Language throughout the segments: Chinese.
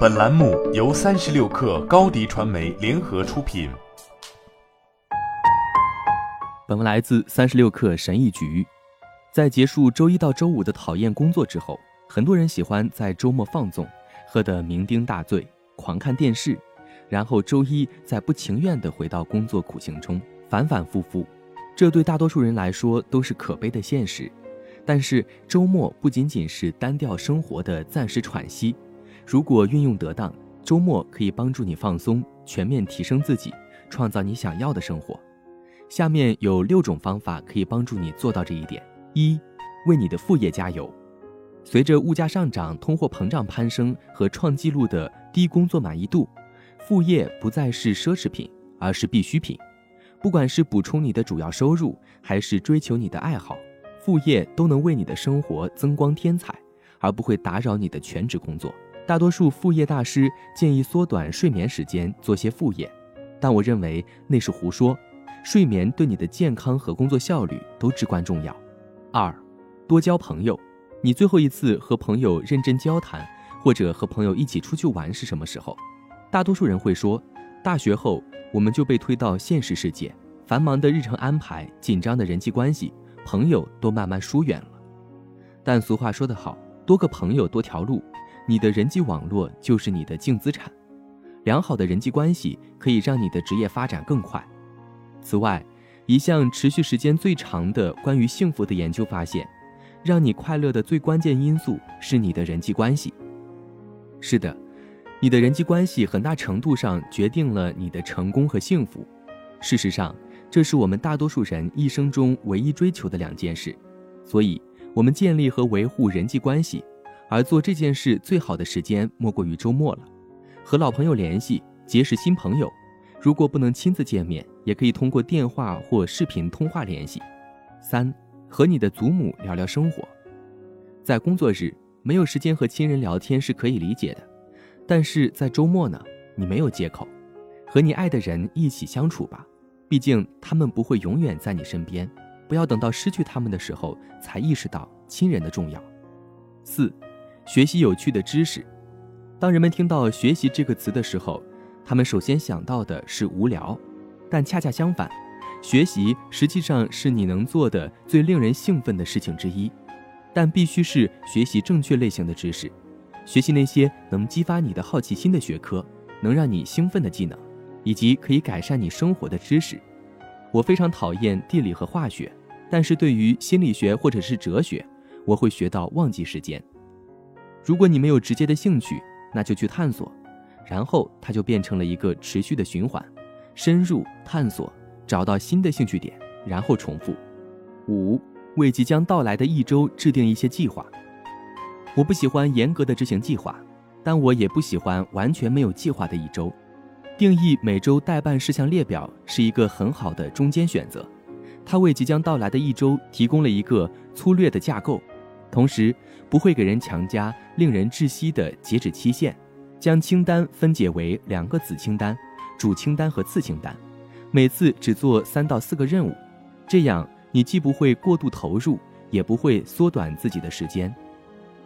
本栏目由三十六氪高低传媒联合出品。本文来自三十六氪神译局。在结束周一到周五的讨厌工作之后，很多人喜欢在周末放纵，喝得酩酊大醉，狂看电视，然后周一再不情愿地回到工作苦行中，反反复复。这对大多数人来说都是可悲的现实。但是周末不仅仅是单调生活的暂时喘息，如果运用得当，周末可以帮助你放松，全面提升自己，创造你想要的生活。下面有六种方法可以帮助你做到这一点：一、为你的副业加油。随着物价上涨、通货膨胀攀升和创纪录的低工作满意度，副业不再是奢侈品，而是必需品。不管是补充你的主要收入，还是追求你的爱好。副业都能为你的生活增光添彩，而不会打扰你的全职工作。大多数副业大师建议缩短睡眠时间，做些副业，但我认为那是胡说。睡眠对你的健康和工作效率都至关重要。二，多交朋友。你最后一次和朋友认真交谈，或者和朋友一起出去玩是什么时候？大多数人会说，大学后我们就被推到现实世界，繁忙的日程安排，紧张的人际关系。朋友都慢慢疏远了，但俗话说得好，多个朋友多条路，你的人际网络就是你的净资产。良好的人际关系可以让你的职业发展更快。此外，一项持续时间最长的关于幸福的研究发现，让你快乐的最关键因素是你的人际关系。是的，你的人际关系很大程度上决定了你的成功和幸福。事实上。这是我们大多数人一生中唯一追求的两件事，所以，我们建立和维护人际关系，而做这件事最好的时间莫过于周末了。和老朋友联系，结识新朋友，如果不能亲自见面，也可以通过电话或视频通话联系。三，和你的祖母聊聊生活。在工作日没有时间和亲人聊天是可以理解的，但是在周末呢，你没有借口，和你爱的人一起相处吧。毕竟他们不会永远在你身边，不要等到失去他们的时候才意识到亲人的重要。四，学习有趣的知识。当人们听到“学习”这个词的时候，他们首先想到的是无聊，但恰恰相反，学习实际上是你能做的最令人兴奋的事情之一。但必须是学习正确类型的知识，学习那些能激发你的好奇心的学科，能让你兴奋的技能。以及可以改善你生活的知识。我非常讨厌地理和化学，但是对于心理学或者是哲学，我会学到忘记时间。如果你没有直接的兴趣，那就去探索，然后它就变成了一个持续的循环，深入探索，找到新的兴趣点，然后重复。五，为即将到来的一周制定一些计划。我不喜欢严格的执行计划，但我也不喜欢完全没有计划的一周。定义每周待办事项列表是一个很好的中间选择，它为即将到来的一周提供了一个粗略的架构，同时不会给人强加令人窒息的截止期限。将清单分解为两个子清单、主清单和次清单，每次只做三到四个任务，这样你既不会过度投入，也不会缩短自己的时间。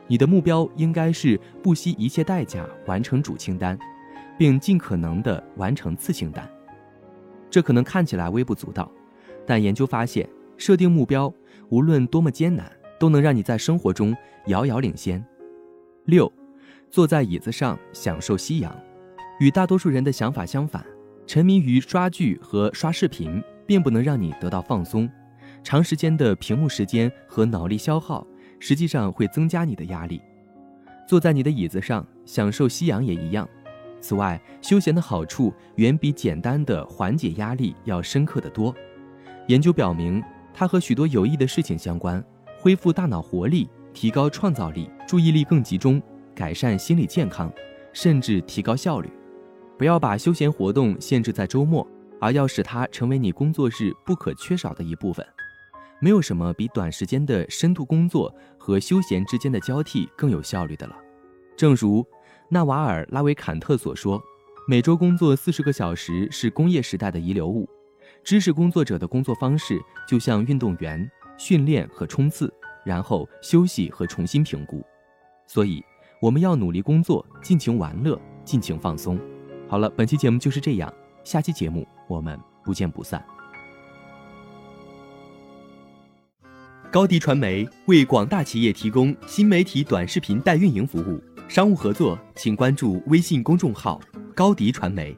你的目标应该是不惜一切代价完成主清单。并尽可能地完成次清单，这可能看起来微不足道，但研究发现，设定目标无论多么艰难，都能让你在生活中遥遥领先。六，坐在椅子上享受夕阳，与大多数人的想法相反，沉迷于刷剧和刷视频，并不能让你得到放松。长时间的屏幕时间和脑力消耗，实际上会增加你的压力。坐在你的椅子上享受夕阳也一样。此外，休闲的好处远比简单的缓解压力要深刻的多。研究表明，它和许多有益的事情相关：恢复大脑活力、提高创造力、注意力更集中、改善心理健康，甚至提高效率。不要把休闲活动限制在周末，而要使它成为你工作日不可缺少的一部分。没有什么比短时间的深度工作和休闲之间的交替更有效率的了。正如。纳瓦尔拉维坎特所说：“每周工作四十个小时是工业时代的遗留物。知识工作者的工作方式就像运动员训练和冲刺，然后休息和重新评估。所以，我们要努力工作，尽情玩乐，尽情放松。好了，本期节目就是这样，下期节目我们不见不散。高迪传媒为广大企业提供新媒体短视频代运营服务，商务合作请关注微信公众号“高迪传媒”。